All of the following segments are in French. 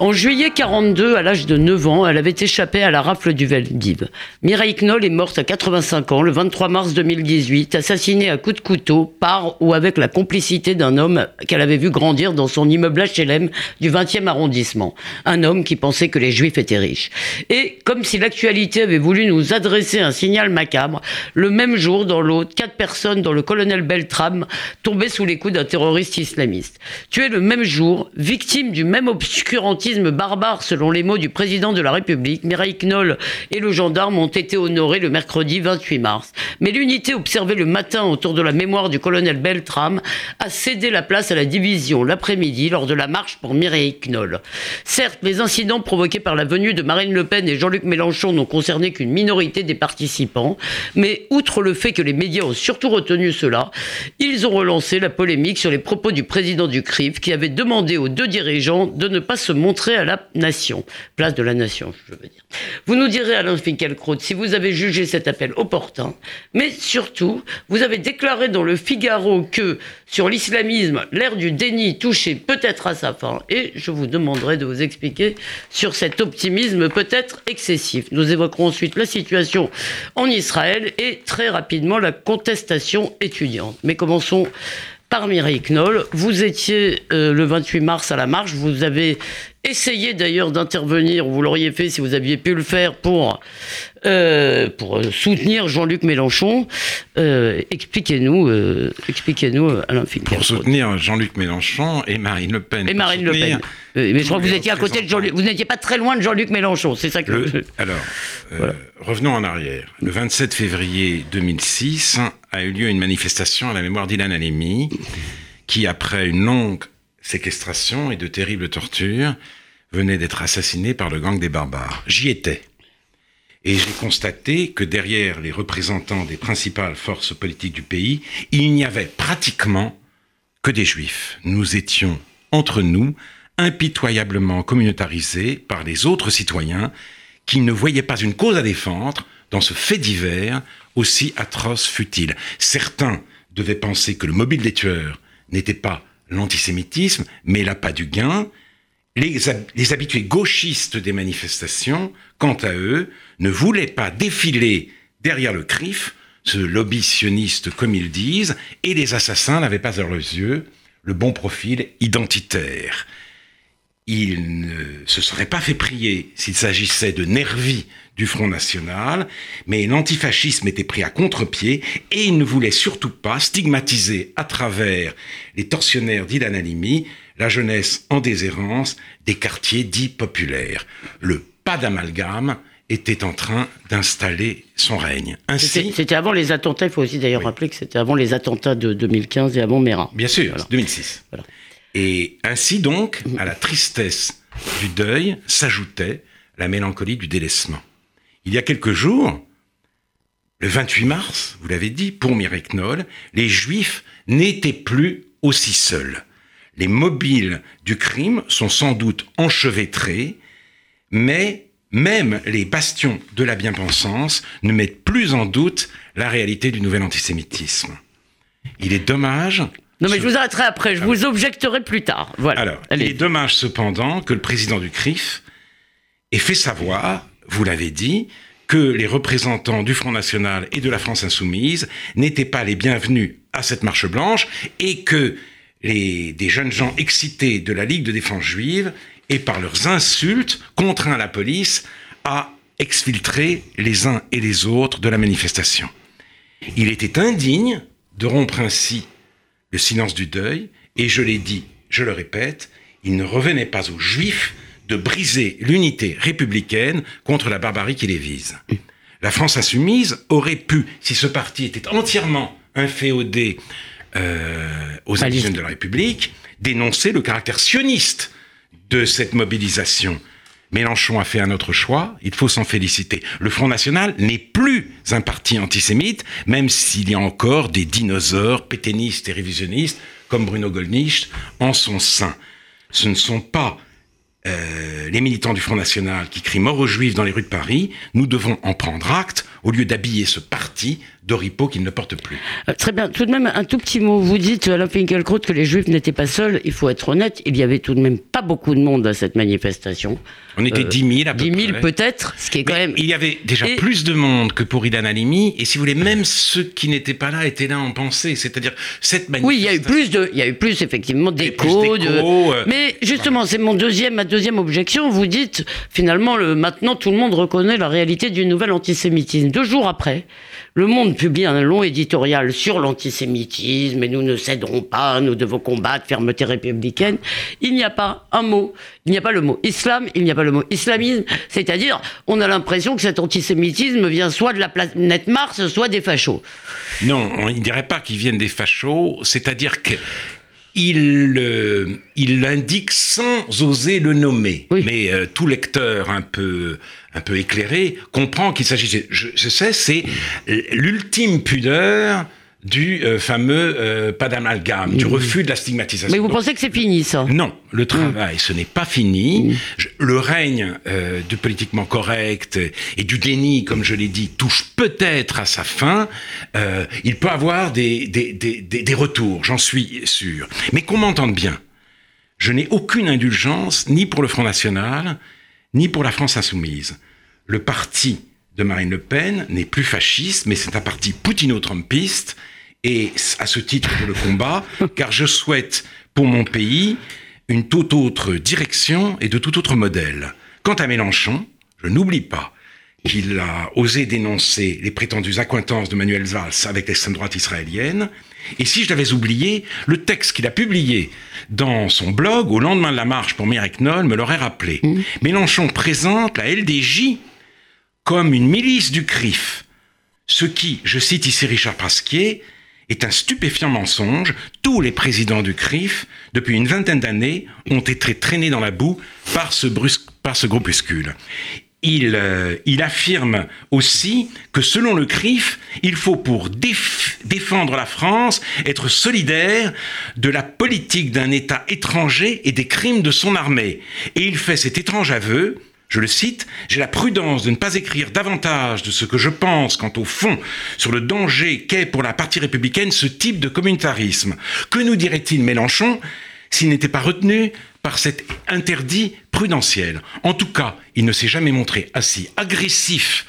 En juillet 42, à l'âge de 9 ans, elle avait échappé à la rafle du Veldiv. Mireille Knoll est morte à 85 ans le 23 mars 2018, assassinée à coups de couteau par ou avec la complicité d'un homme qu'elle avait vu grandir dans son immeuble HLM du 20e arrondissement. Un homme qui pensait que les juifs étaient riches. Et comme si l'actualité avait voulu nous adresser un signal macabre, le même jour, dans l'autre, quatre personnes dont le colonel Beltram tombaient sous les coups d'un terroriste islamiste. Tuées le même jour, victimes du même obscurantisme barbare, selon les mots du président de la République, Mireille Knoll et le gendarme ont été honorés le mercredi 28 mars. Mais l'unité observée le matin autour de la mémoire du colonel Beltram a cédé la place à la division l'après-midi lors de la marche pour Mireille Knoll. Certes, les incidents provoqués par la venue de Marine Le Pen et Jean-Luc Mélenchon n'ont concerné qu'une minorité des participants, mais outre le fait que les médias ont surtout retenu cela, ils ont relancé la polémique sur les propos du président du CRIF qui avait demandé aux deux dirigeants de ne pas se montrer à la nation, place de la nation, je veux dire. Vous nous direz, Alain Finkielkraut, si vous avez jugé cet appel opportun, mais surtout, vous avez déclaré dans le Figaro que, sur l'islamisme, l'ère du déni touchait peut-être à sa fin, et je vous demanderai de vous expliquer sur cet optimisme peut-être excessif. Nous évoquerons ensuite la situation en Israël et très rapidement la contestation étudiante. Mais commençons par Mireille Knoll. Vous étiez euh, le 28 mars à la marche, vous avez essayé d'ailleurs d'intervenir, vous l'auriez fait si vous aviez pu le faire, pour, euh, pour soutenir Jean-Luc Mélenchon. Euh, expliquez-nous, expliquez-nous Alain Finkielkraut. Pour soutenir Jean-Luc Mélenchon et Marine Le Pen. Et Marine Le Pen. mais je crois que vous étiez à côté de Jean-Luc, vous n'étiez pas très loin de Jean-Luc Mélenchon, c'est ça que... alors, revenons en arrière. Le 27 février 2006, a eu lieu une manifestation à la mémoire d'Ilan Halimi, qui, après une longue séquestration et de terribles tortures, venait d'être assassiné par le gang des barbares. J'y étais. Et j'ai constaté que derrière les représentants des principales forces politiques du pays, il n'y avait pratiquement que des juifs. Nous étions, entre nous, impitoyablement communautarisés par les autres citoyens qui ne voyaient pas une cause à défendre dans ce fait divers aussi atroce fut-il. Certains devaient penser que le mobile des tueurs n'était pas l'antisémitisme, mais l'appât du gain. Les, habitués gauchistes des manifestations, quant à eux, ne voulaient pas défiler derrière le CRIF, ce lobby sioniste comme ils disent, et les assassins n'avaient pas à leurs yeux le bon profil identitaire. Ils ne se seraient pas fait prier s'il s'agissait de nervis du Front National, mais l'antifascisme était pris à contre-pied et il ne voulait surtout pas stigmatiser à travers les tortionnaires d'Ilan Halimi la jeunesse en déshérence des quartiers dits populaires. Le pas d'amalgame était en train d'installer son règne. Ainsi, c'était avant les attentats. Il faut aussi d'ailleurs rappeler que c'était avant les attentats de 2015 et avant Mera. Bien sûr, 2006. Et ainsi donc, à la tristesse du deuil s'ajoutait la mélancolie du délaissement. Il y a quelques jours, le 28 mars, vous l'avez dit, pour Mireille Knoll, les Juifs n'étaient plus aussi seuls. Les mobiles du crime sont sans doute enchevêtrés, mais même les bastions de la bien-pensance ne mettent plus en doute la réalité du nouvel antisémitisme. Il est dommage. Non, mais je vous arrêterai après, je ah vous objecterai plus tard. Voilà. Alors, il est dommage cependant que le président du CRIF ait fait savoir vous l'avez dit, que les représentants du Front National et de la France Insoumise n'étaient pas les bienvenus à cette marche blanche et que les, des jeunes gens excités de la Ligue de défense juive et par leurs insultes contraint la police à exfiltrer les uns et les autres de la manifestation. Il était indigne de rompre ainsi le silence du deuil et je l'ai dit, je le répète, il ne revenait pas aux juifs de briser l'unité républicaine contre la barbarie qui les vise. La France insoumise aurait pu, si ce parti était entièrement inféodé euh, aux indigènes de la République, dénoncer le caractère sioniste de cette mobilisation. Mélenchon a fait un autre choix, il faut s'en féliciter. Le Front National n'est plus un parti antisémite, même s'il y a encore des dinosaures pétainistes et révisionnistes, comme Bruno Gollnisch, en son sein. Ce ne sont pas euh, les militants du Front National qui crient mort aux Juifs dans les rues de Paris, nous devons en prendre acte au lieu d'habiller ce parti d'oripeaux qu'il ne porte plus. Euh, très bien. Tout de même, un tout petit mot. Vous dites, Alain Finkielkraut, que les Juifs n'étaient pas seuls. Il faut être honnête, il y avait tout de même pas beaucoup de monde à cette manifestation. On était 10 000 à peu 10 000 peut-être, ce qui est quand Mais même... Il y avait déjà Et- plus de monde que pour Idan Halimi, et si vous voulez, même ceux qui n'étaient pas là étaient là en pensée. C'est-à-dire, cette manifestation... Oui, il y a eu plus de, il y a eu plus effectivement d'échos. de- euh, Mais justement, c'est mon deuxième, ma deuxième objection. Vous dites finalement, le, maintenant tout le monde reconnaît la réalité du nouvel antisémitisme. Deux jours après, Le Monde publie un long éditorial sur l'antisémitisme et nous ne céderons pas, nous devons combattre, fermeté républicaine. Il n'y a pas un mot, il n'y a pas le mot islam, il n'y a pas le mot islamisme. C'est-à-dire, on a l'impression que cet antisémitisme vient soit de la planète Mars, soit des fachos. Non, on ne dirait pas qu'ils viennent des fachos, c'est-à-dire que il, euh, il l'indique sans oser le nommer. Oui. Mais euh, tout lecteur un peu, un peu éclairé comprend qu'il s'agit, je, je sais, c'est l'ultime pudeur du euh, fameux euh, pas d'amalgame, du refus de la stigmatisation. Mais vous pensez que c'est fini, ça? Non, le travail, ce n'est pas fini. Je- le règne euh, du politiquement correct et du déni, comme je l'ai dit, touche peut-être à sa fin. Euh, il peut avoir des, des, des, des, des retours, j'en suis sûr. Mais qu'on m'entende bien. Je n'ai aucune indulgence ni pour le Front National, ni pour la France Insoumise. Le parti de Marine Le Pen n'est plus fasciste, mais c'est un parti poutino-trumpiste, et à ce titre je le combat, car je souhaite pour mon pays une toute autre direction et de tout autre modèle. Quant à Mélenchon, je n'oublie pas qu'il a osé dénoncer les prétendues accointances de Manuel Valls avec l'extrême droite israélienne. Et si je l'avais oublié, le texte qu'il a publié dans son blog au lendemain de la marche pour Mireille Knoll me l'aurait rappelé. Mélenchon présente la LDJ comme une milice du CRIF. Ce qui, je cite ici Richard Pasquier, est un stupéfiant mensonge. Tous les présidents du CRIF, depuis une vingtaine d'années, ont été traînés dans la boue par ce, brusque, groupuscule. Il, euh, il affirme aussi que selon le CRIF, il faut pour déf- défendre la France être solidaire de la politique d'un État étranger et des crimes de son armée. Et il fait cet étrange aveu, je le cite, J'ai la prudence de ne pas écrire davantage de ce que je pense quant au fond sur le danger qu'est pour la partie républicaine ce type de communautarisme. Que nous dirait-il Mélenchon? S'il n'était pas retenu par cet interdit prudentiel. En tout cas, il ne s'est jamais montré assez agressif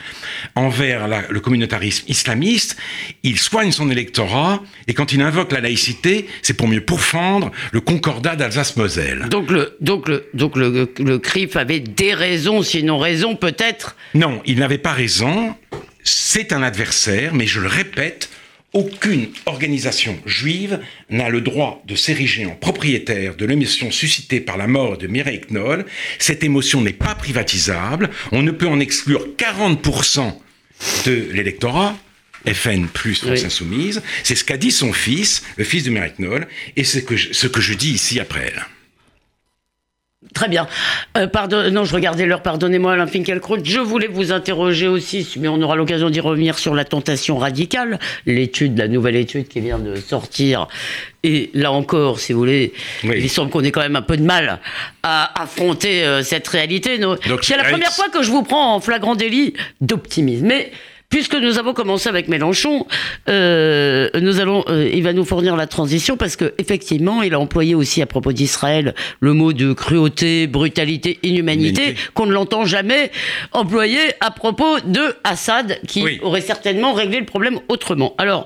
envers la- le communautarisme islamiste. Il soigne son électorat et quand il invoque la laïcité, c'est pour mieux pourfendre le concordat d'Alsace-Moselle. Donc le, donc le, donc le, le CRIF avait des raisons, sinon raison peut-être? Non, il n'avait pas raison. C'est un adversaire, mais je le répète, aucune organisation juive n'a le droit de s'ériger en propriétaire de l'émotion suscitée par la mort de Mireille Knoll. Cette émotion n'est pas privatisable. On ne peut en exclure 40% de l'électorat. FN plus France Oui. Insoumise, c'est ce qu'a dit son fils, le fils de Mireille Knoll, et que je- ce que je dis ici après elle. Très bien. Euh, pardon, non, je regardais l'heure, pardonnez-moi, Alain Finkielkraut. Je voulais vous interroger aussi, mais on aura l'occasion d'y revenir sur la tentation radicale, l'étude, la nouvelle étude qui vient de sortir. Et là encore, si vous voulez, Oui. il semble qu'on ait quand même un peu de mal à affronter euh, cette réalité. C'est la première fois que je vous prends en flagrant délit d'optimisme. Mais puisque nous avons commencé avec Mélenchon, euh, nous allons, euh, il va nous fournir la transition parce que effectivement, il a employé aussi à propos d'Israël le mot de cruauté, brutalité, inhumanité, qu'on ne l'entend jamais employé à propos de Assad, qui Oui. aurait certainement réglé le problème autrement. Alors,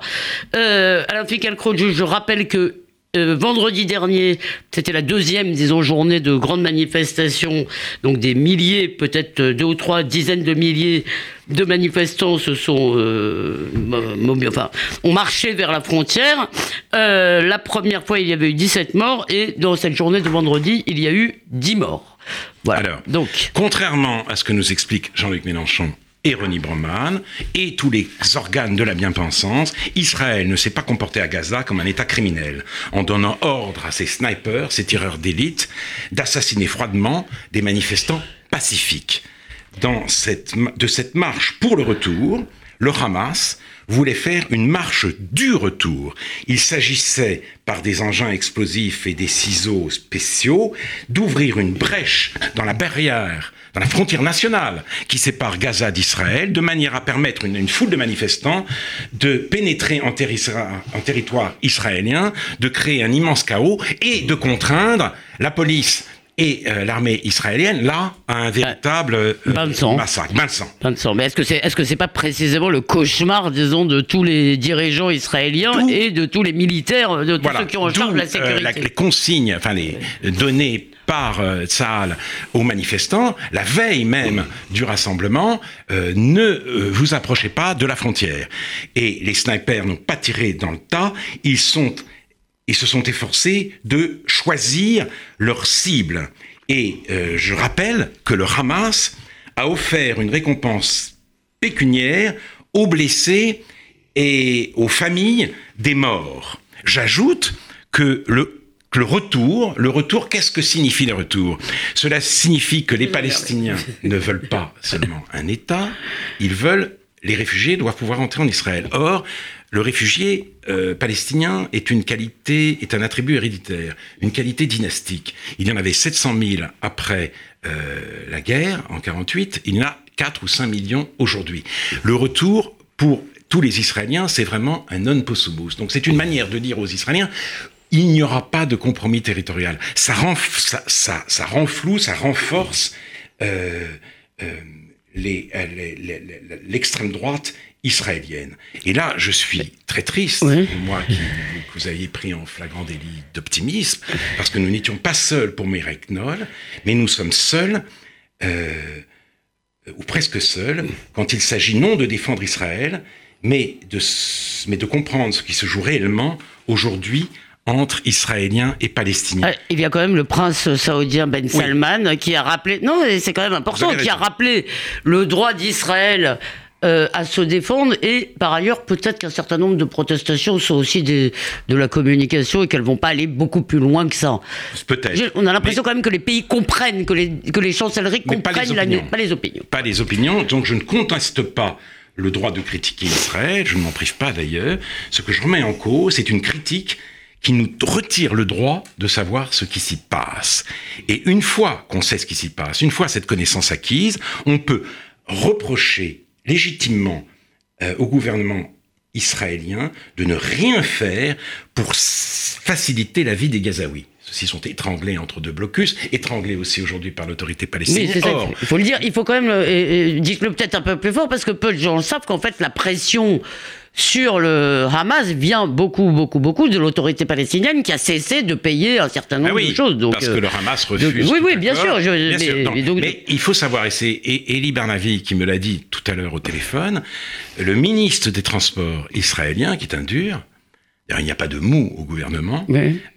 euh, Alain je, je rappelle que euh, vendredi dernier, c'était la deuxième, disons, journée de grandes manifestations. Donc des milliers, peut-être euh, deux ou trois dizaines de milliers de manifestants se sont, euh, enfin, ont marché vers la frontière. Euh, la première fois, il y avait eu 17 morts et dans cette journée de vendredi, il y a eu 10 morts. Voilà. Alors, Donc, Contrairement à ce que nous explique Jean-Luc Mélenchon et Ronnie Broman et tous les organes de la bien-pensance, Israël ne s'est pas comporté à Gaza comme un État criminel, en donnant ordre à ses snipers, ses tireurs d'élite, d'assassiner froidement des manifestants pacifiques. Dans de cette marche pour le retour, le Hamas voulait faire une marche du retour. Il s'agissait, par des engins explosifs et des ciseaux spéciaux, d'ouvrir une brèche dans la barrière, dans la frontière nationale qui sépare Gaza d'Israël, de manière à permettre une, une, foule de manifestants de pénétrer en, en territoire israélien, de créer un immense chaos et de contraindre la police et euh, l'armée israélienne, là, a un véritable euh, massacre. Mais est-ce que c'est est -ce c'est pas précisément le cauchemar, disons, de tous les dirigeants israéliens et de tous les militaires, de tous ceux qui ont en charge la euh, sécurité? Les consignes, enfin les données par euh, aux manifestants, la veille même du rassemblement, ne vous approchez pas de la frontière. Et les snipers n'ont pas tiré dans le tas, ils sont ils se sont efforcés de choisir leur cible. Et euh, je rappelle que le Hamas a offert une récompense pécuniaire aux blessés et aux familles des morts. J'ajoute que le, que le retour, le retour, qu'est-ce que signifie le retour? Cela signifie que les Palestiniens ne veulent pas seulement un État, ils veulent les réfugiés doivent pouvoir entrer en Israël. Or, le réfugié euh, palestinien est une qualité, est un attribut héréditaire, une qualité dynastique. Il y en avait 700 000 après euh, la guerre, en 48, il y en a 4 ou 5 millions aujourd'hui. Le retour pour tous les Israéliens, c'est vraiment un non possumus. Donc c'est une manière de dire aux Israéliens, il n'y aura pas de compromis territorial. Ça rend, ça, ça, ça ça renforce euh, euh l'extrême droite israélienne. Et là, je suis très triste, moi qui, que vous aviez pris en flagrant délit d'optimisme, parce que nous n'étions pas seuls pour Mireille Knoll, mais nous sommes seuls, euh, ou presque seuls, quand il s'agit non de défendre Israël, mais de, mais de comprendre ce qui se joue réellement aujourd'hui entre Israéliens et Palestiniens. il y a quand même le prince saoudien Ben Salman qui a rappelé, non, c'est quand même important, qui a rappelé le droit d'Israël euh, à se défendre et par ailleurs peut-être qu'un certain nombre de protestations sont aussi des, de la communication et qu'elles vont pas aller beaucoup plus loin que ça. Peut-être. On a l'impression quand même que les pays comprennent, que les, que les chancelleries comprennent pas les, pas les opinions. Pas les opinions, donc je ne conteste pas le droit de critiquer Israël, je ne m'en prive pas d'ailleurs. Ce que je remets en cause, c'est une critique qui nous retire le droit de savoir ce qui s'y passe. Et une fois qu'on sait ce qui s'y passe, une fois cette connaissance acquise, on peut reprocher légitimement euh, au gouvernement israélien de ne rien faire pour faciliter la vie des Gazaouis. Ceux-ci sont étranglés entre deux blocus, étranglés aussi aujourd'hui par l'autorité palestinienne. il faut le dire, il faut quand même, euh, dites-le peut-être un peu plus fort, parce que peu de gens savent qu'en fait la pression sur le Hamas vient beaucoup, beaucoup, beaucoup de l'autorité palestinienne qui a cessé de payer un certain nombre ah de choses. Donc, parce que le Hamas refuse. oui, oui, bien sûr. mais, il faut savoir, et c'est Eli Barnavi qui me l'a dit tout à l'heure au téléphone, le ministre des Transports israélien, qui est un dur, il n'y a pas de mou au gouvernement,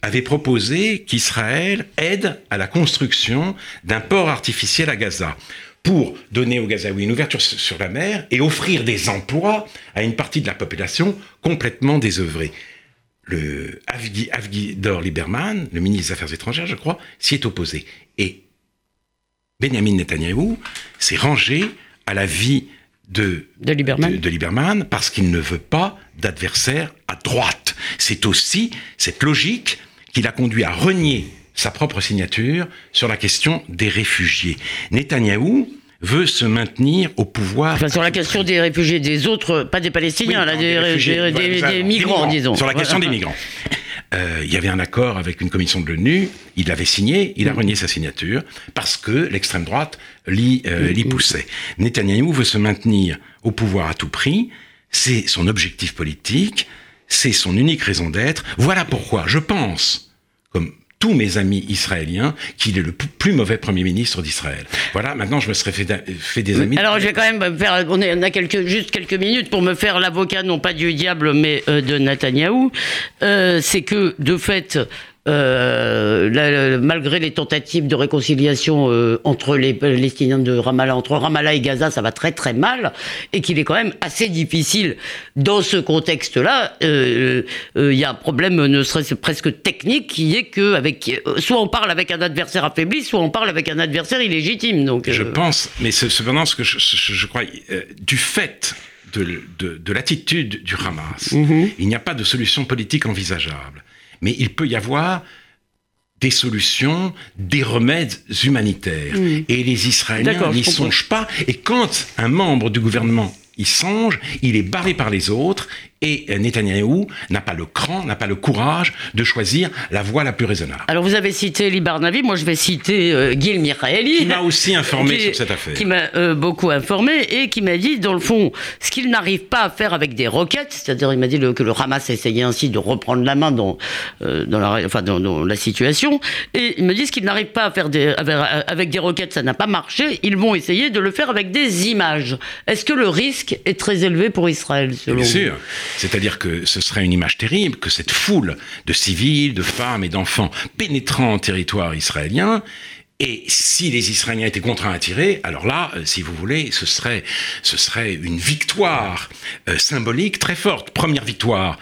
avait proposé qu'Israël aide à la construction d'un port artificiel à Gaza pour donner aux Gazaouis une ouverture sur la mer et offrir des emplois à une partie de la population complètement désœuvrée. Le Avgidor Lieberman, le ministre des Affaires étrangères, je crois, s'y est opposé. Et Benjamin Netanyahou s'est rangé à la vie de, de, Lieberman. de Lieberman parce qu'il ne veut pas d'adversaire à droite. C'est aussi cette logique qui l'a conduit à renier sa propre signature sur la question des réfugiés. Netanyahou veut se maintenir au pouvoir. Enfin, sur la question des réfugiés, des autres, pas des Palestiniens, là, des, migrants, disons. Sur la question des migrants. Euh, il y avait un accord avec une commission de l'ONU, il l'avait signé, il a mm. renié sa signature, parce que l'extrême droite l'y euh, mm. poussait. Netanyahou veut se maintenir au pouvoir à tout prix, c'est son objectif politique, c'est son unique raison d'être. Voilà pourquoi je pense, comme tous mes amis israéliens qu'il est le plus mauvais Premier ministre d'Israël. Voilà, maintenant je me serais fait, des amis. Alors je vais quand même faire, on, a quelques, juste quelques minutes pour me faire l'avocat, non pas du diable, mais euh, de Netanyahou. Euh, c'est que, de fait, euh, malgré les tentatives de réconciliation euh, entre les Palestiniens de Ramallah, entre Ramallah et Gaza, ça va très très mal, et qu'il est quand même assez difficile dans ce contexte-là. Euh, il y a un problème, ne serait-ce presque technique, qui est que avec, soit on parle avec un adversaire affaibli, soit on parle avec un adversaire illégitime. Donc, je pense, mais cependant, ce que je, je crois, du fait de, de, l'attitude du Hamas. Mhm. Il n'y a pas de solution politique envisageable. Mais il peut y avoir des solutions, des remèdes humanitaires. Et les Israéliens n'y songent pas. Et quand un membre du gouvernement y songe, il est barré par les autres et Netanyahou n'a pas le cran, n'a pas le courage de choisir la voie la plus raisonnable. Alors vous avez cité Libarnavi, moi je vais citer euh, Gil Miraeli. Qui m'a aussi informé sur cette affaire. Qui m'a euh, beaucoup informé et qui m'a dit, dans le fond, ce qu'il n'arrive pas à faire avec des roquettes, c'est-à-dire il m'a dit que le Hamas essayait ainsi de reprendre la main dans, euh, dans, la, enfin, dans, la situation, et il me dit ce qu'il n'arrive pas à faire des, avec des roquettes, ça n'a pas marché, ils vont essayer de le faire avec des images. Est-ce que le risque est très élevé pour Israël, selon Bien sûr. C'est-à-dire que ce serait une image terrible que cette foule de civils, de femmes et d'enfants pénétrant en territoire israélien et si les Israéliens étaient contraints à tirer, alors là, euh, si vous voulez, ce serait, ce serait une victoire euh, symbolique très forte. Première victoire,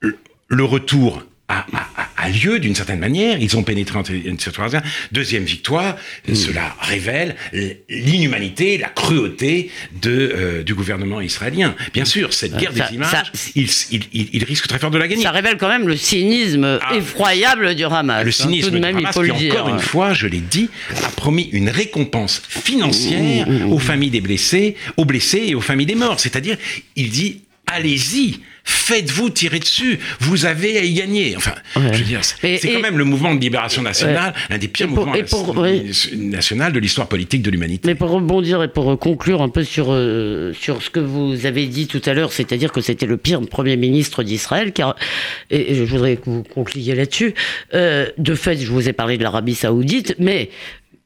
le retour a, lieu d'une certaine manière. Ils ont pénétré en territoire Deuxième victoire, mm. cela révèle l'inhumanité, la cruauté de, euh, du gouvernement israélien. Bien sûr, cette guerre des images, il, il, risque très fort de la gagner. Ça révèle quand même le cynisme ah. effroyable du Hamas. Le hein, cynisme du Hamas, qui encore une fois, je l'ai dit, a promis une récompense financière mm, mm, aux familles des blessés, aux blessés et aux familles des morts. C'est-à-dire, il dit allez-y, faites-vous tirer dessus, vous avez à y gagner. Enfin, je veux dire, c'est quand même le mouvement de libération nationale, un des pires mouvements nationaux de l'histoire politique de l'humanité. Mais pour rebondir et pour conclure un peu sur, euh, sur ce que vous avez dit tout à l'heure, c'est-à-dire que c'était le pire Premier ministre d'Israël, car, et, je voudrais que vous concluiez là-dessus, euh, de fait, je vous ai parlé de l'Arabie saoudite, mais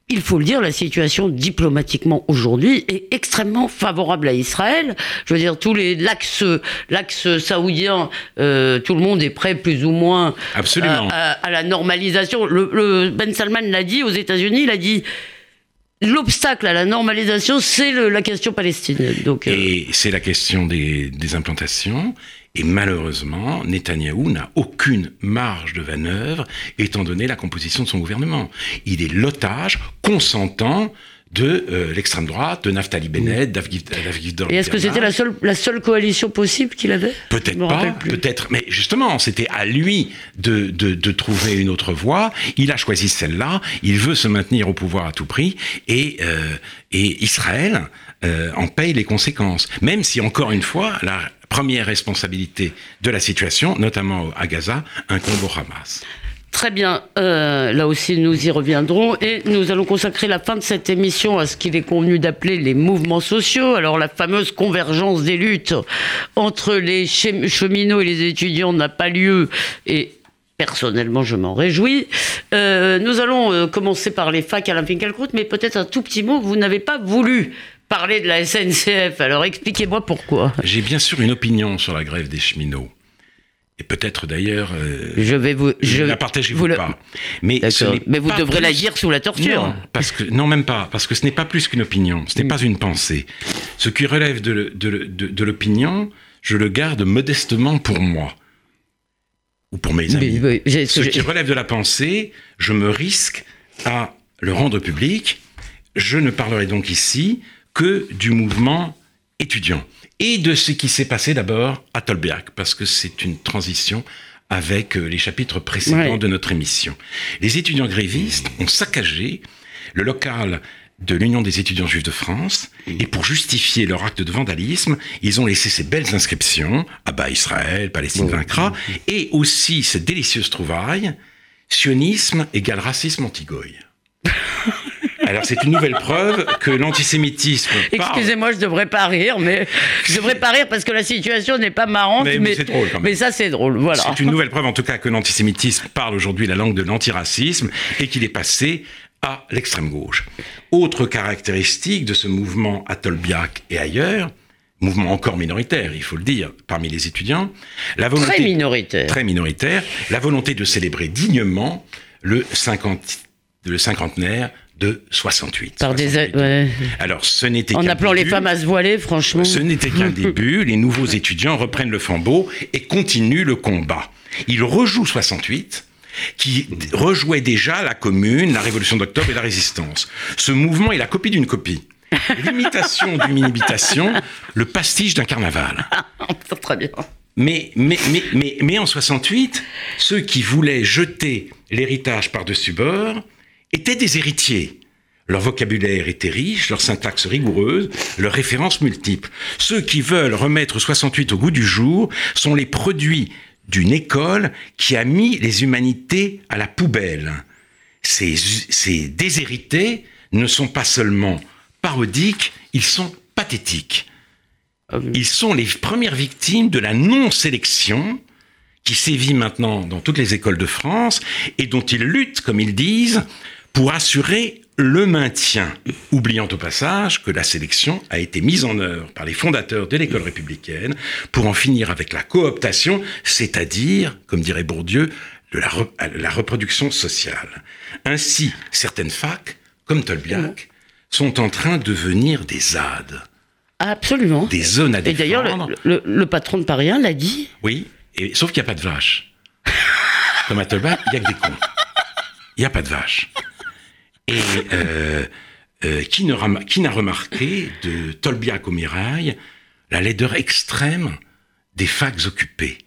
il faut le dire, la situation diplomatiquement aujourd'hui est extrêmement favorable à Israël. Je veux dire, tous les l'axe l'axe saoudien, euh, tout le monde est prêt plus ou moins Absolument. À, la normalisation. Le, ben Salman l'a dit aux États-Unis, il a dit. L'obstacle à la normalisation, c'est la question palestinienne. Euh, Et c'est la question des, des implantations. Et malheureusement, Netanyahou n'a aucune marge de manœuvre étant donné la composition de son gouvernement. Il est l'otage consentant de euh, l'extrême droite, de Naftali Bennett, d'Avgivdor. Et est-ce que c'était la seule, la seule coalition possible qu'il avait? Peut-être pas, peut-être. Mais justement, c'était à lui de, de, de, trouver une autre voie. Il a choisi celle-là. Il veut se maintenir au pouvoir à tout prix. Et, euh, et Israël euh, en paye les conséquences. Même si, encore une fois, la première responsabilité de la situation, notamment à Gaza, incombe au Hamas. Très bien, euh, là aussi nous y reviendrons et nous allons consacrer la fin de cette émission à ce qu'il est convenu d'appeler les mouvements sociaux. Alors la fameuse convergence des luttes entre les cheminots et les étudiants n'a pas lieu et Personnellement, je m'en réjouis. Euh, nous allons euh, commencer par les facs Alain Finkielkraut, mais peut-être un tout petit mot. Vous n'avez pas voulu parler de la SNCF. Alors expliquez-moi pourquoi. J'ai bien sûr une opinion sur la grève des cheminots. Et peut-être d'ailleurs. Euh, je vais vous. Je la partagez-vous pas. Mais, mais vous devrez la dire sous la torture. Non, parce que, non, même pas. Parce que ce n'est pas plus qu'une opinion. Ce n'est mm. pas une pensée. Ce qui relève de, de, de l'opinion, je le garde modestement pour moi ou pour mes amis. Ce qui relève de la pensée, je me risque à le rendre public. Je ne parlerai donc ici que du mouvement étudiant et de ce qui s'est passé d'abord à Tolberg, parce que c'est une transition avec euh, les chapitres précédents de notre émission. Les étudiants grévistes ont saccagé le local de l'Union des étudiants juifs de France, et pour justifier leur acte de vandalisme, ils ont laissé ces belles inscriptions, à bas Israël, Palestine vaincra, et aussi cette délicieuse trouvaille, sionisme égale racisme anti-goy. Alors c'est une nouvelle preuve que l'antisémitisme. Excusez-moi, je devrais pas rire, mais je devrais pas rire parce que la situation n'est pas marrante. Mais, mais, drôle quand même. mais ça c'est drôle, voilà. C'est une nouvelle preuve en tout cas que l'antisémitisme parle aujourd'hui la langue de l'antiracisme et qu'il est passé à l'extrême gauche. Autre caractéristique de ce mouvement à Tolbiac et ailleurs, mouvement encore minoritaire, il faut le dire, parmi les étudiants, la volonté très minoritaire, très minoritaire, la volonté de célébrer dignement le, 50, le cinquantenaire de 68. Par des Alors, ce n'était en appelant les femmes à se voiler, franchement. Ce n'était qu'un début. Les nouveaux étudiants reprennent le flambeau et continuent le combat. Ils rejouent 68 qui rejouait déjà la commune, la révolution d'octobre et la résistance. Ce mouvement est la copie d'une copie. L'imitation d'une imitation, le pastiche d'un carnaval. Très bien. Mais, mais, mais, mais, mais en 68, ceux qui voulaient jeter l'héritage par-dessus bord étaient des héritiers. Leur vocabulaire était riche, leur syntaxe rigoureuse, leurs références multiples. Ceux qui veulent remettre 68 au goût du jour sont les produits d'une école qui a mis les humanités à la poubelle. Ces, ces déshérités ne sont pas seulement parodiques, ils sont pathétiques. Ils sont les premières victimes de la non-sélection qui sévit maintenant dans toutes les écoles de France et dont ils luttent, comme ils disent, pour assurer le maintien, oubliant au passage que la sélection a été mise en œuvre par les fondateurs de l'école républicaine pour en finir avec la cooptation, c'est-à-dire, comme dirait Bourdieu, de la, la, reproduction sociale. Ainsi, certaines facs, comme Tolbiac, sont en train de devenir des ZAD. Absolument. Des zones à défendre. Et d'ailleurs, le, le, patron de Paris 1 l'a dit. Oui, et, sauf qu'il n'y a pas de vaches. Comme à Tolbiac, il n'y a que des cons. Il n'y a pas de vaches. Et euh, euh, qui n'a remarqué de Tolbiac au Mirail la laideur extrême des facs occupés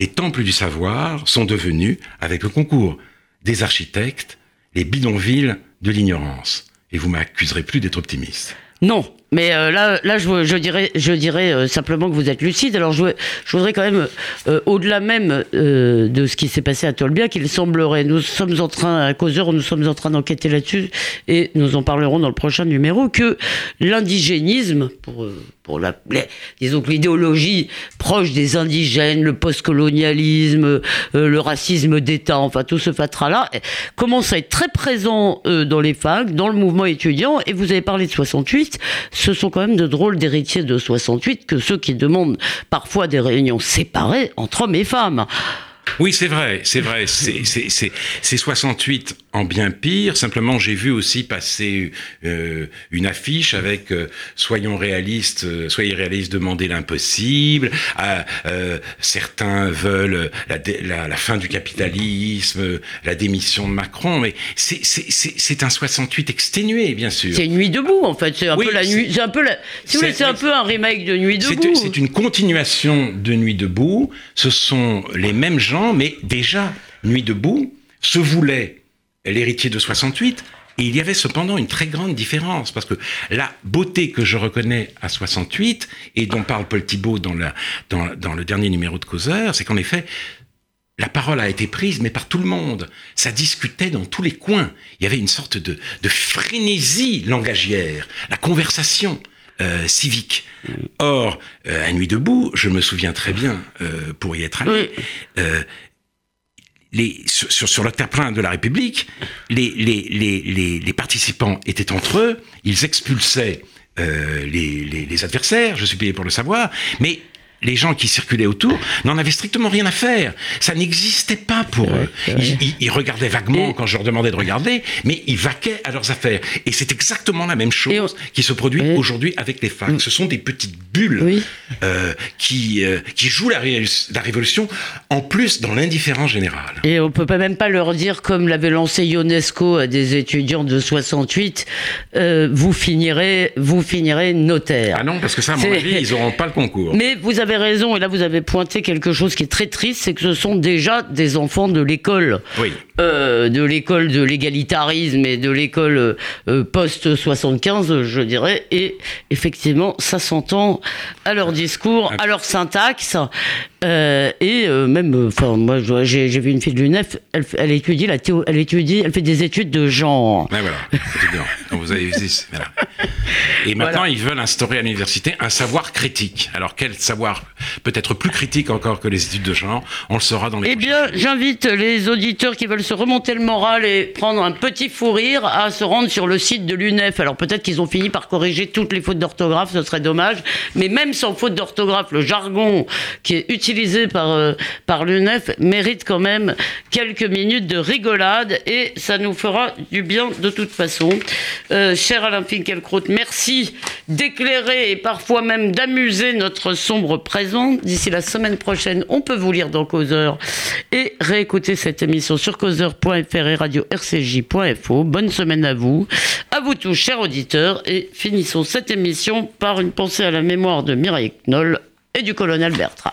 Les temples du savoir sont devenus, avec le concours des architectes, les bidonvilles de l'ignorance. Et vous m'accuserez plus d'être optimiste. Non, mais euh, là, là, je, dirais, je dirais euh, simplement que vous êtes lucide. Alors, je, voudrais quand même, euh, au-delà même de ce qui s'est passé à Tolbia, qu'il semblerait, nous sommes en train, à Causeur, nous sommes en train d'enquêter là-dessus, et nous en parlerons dans le prochain numéro, que l'indigénisme, pour, pour la, disons que l'idéologie proche des indigènes, le postcolonialisme, le racisme d'État, enfin tout ce fatras-là, commence à être très présent dans les facs, dans le mouvement étudiant, et vous avez parlé de 68 ce sont quand même de drôles d'héritiers de 68 que ceux qui demandent parfois des réunions séparées entre hommes et femmes. Oui, c'est vrai, c'est vrai. C'est 68 en bien pire. Simplement, j'ai vu aussi passer euh, une affiche avec euh, soyons réalistes, euh, soyez réalistes, demandez l'impossible. Ah, certains veulent la, la, fin du capitalisme, la démission de Macron, mais c'est un 68 exténué, bien sûr. C'est Nuit debout, en fait. C'est un peu la nuit. C'est un peu la, c'est un peu un remake de Nuit debout. C'est une continuation de Nuit debout. Ce sont les mêmes gens, mais déjà Nuit debout se voulait l'héritier de 68. Et il y avait cependant une très grande différence, parce que la beauté que je reconnais à 68, et dont parle Paul Thibault dans, le dernier numéro de Causeur, c'est qu'en effet, la parole a été prise, mais par tout le monde. Ça discutait dans tous les coins. Il y avait une sorte de, frénésie langagière, la conversation. Euh, civique. Or, euh, à Nuit debout, je me souviens très bien, euh, pour y être allé, les, sur, sur, le terre-plein de la République, les, les, participants étaient entre eux, ils expulsaient les, les, adversaires, je suis payé pour le savoir, mais les gens qui circulaient autour n'en avaient strictement rien à faire. Ça n'existait pas pour eux. Ils, regardaient vaguement quand je leur demandais de regarder, mais ils vaquaient à leurs affaires. Et c'est exactement la même chose qui se produit aujourd'hui avec les facs. Mm. Ce sont des petites bulles euh, qui, euh, qui jouent la, la, révolution, en plus dans l'indifférence générale. Et on peut pas même pas leur dire, comme l'avait lancé Ionesco à des étudiants de 68, euh, vous finirez, vous finirez notaire. Ah non, parce que ça, à mon avis, ils n'auront pas le concours. Mais vous avez raison, et là vous avez pointé quelque chose qui est très triste, c'est que ce sont déjà des enfants de l'école. Oui. Euh, de l'école de l'égalitarisme et de l'école euh, post-75, je dirais. Et effectivement, ça s'entend à leur discours, à leur syntaxe. Euh, et même, enfin, moi, j'ai vu une fille de l'UNEF, elle, elle, étudie la théo, elle étudie, elle fait des études de genre. Ouais, voilà. vous avez voilà. Et maintenant, ils veulent instaurer à l'université un savoir critique. Alors, quel savoir peut-être plus critique encore que les études de genre? On le saura dans les. Eh bien, j'invite les auditeurs qui veulent se remonter le moral et prendre un petit fou rire à se rendre sur le site de l'UNEF. Alors, peut-être qu'ils ont fini par corriger toutes les fautes d'orthographe, ce serait dommage. Mais même sans faute d'orthographe, le jargon qui est utilisé par, euh, par l'UNEF mérite quand même quelques minutes de rigolade et ça nous fera du bien de toute façon. Euh, cher Alain Finkielkraut, merci d'éclairer et parfois même d'amuser notre sombre présent. D'ici la semaine prochaine, on peut vous lire dans Causeur et réécouter cette émission sur causeur.fr et radio rcj.fo. Bonne semaine à vous, à vous tous, chers auditeurs, et finissons cette émission par une pensée à la mémoire de Mireille Knoll et du colonel Bertrand.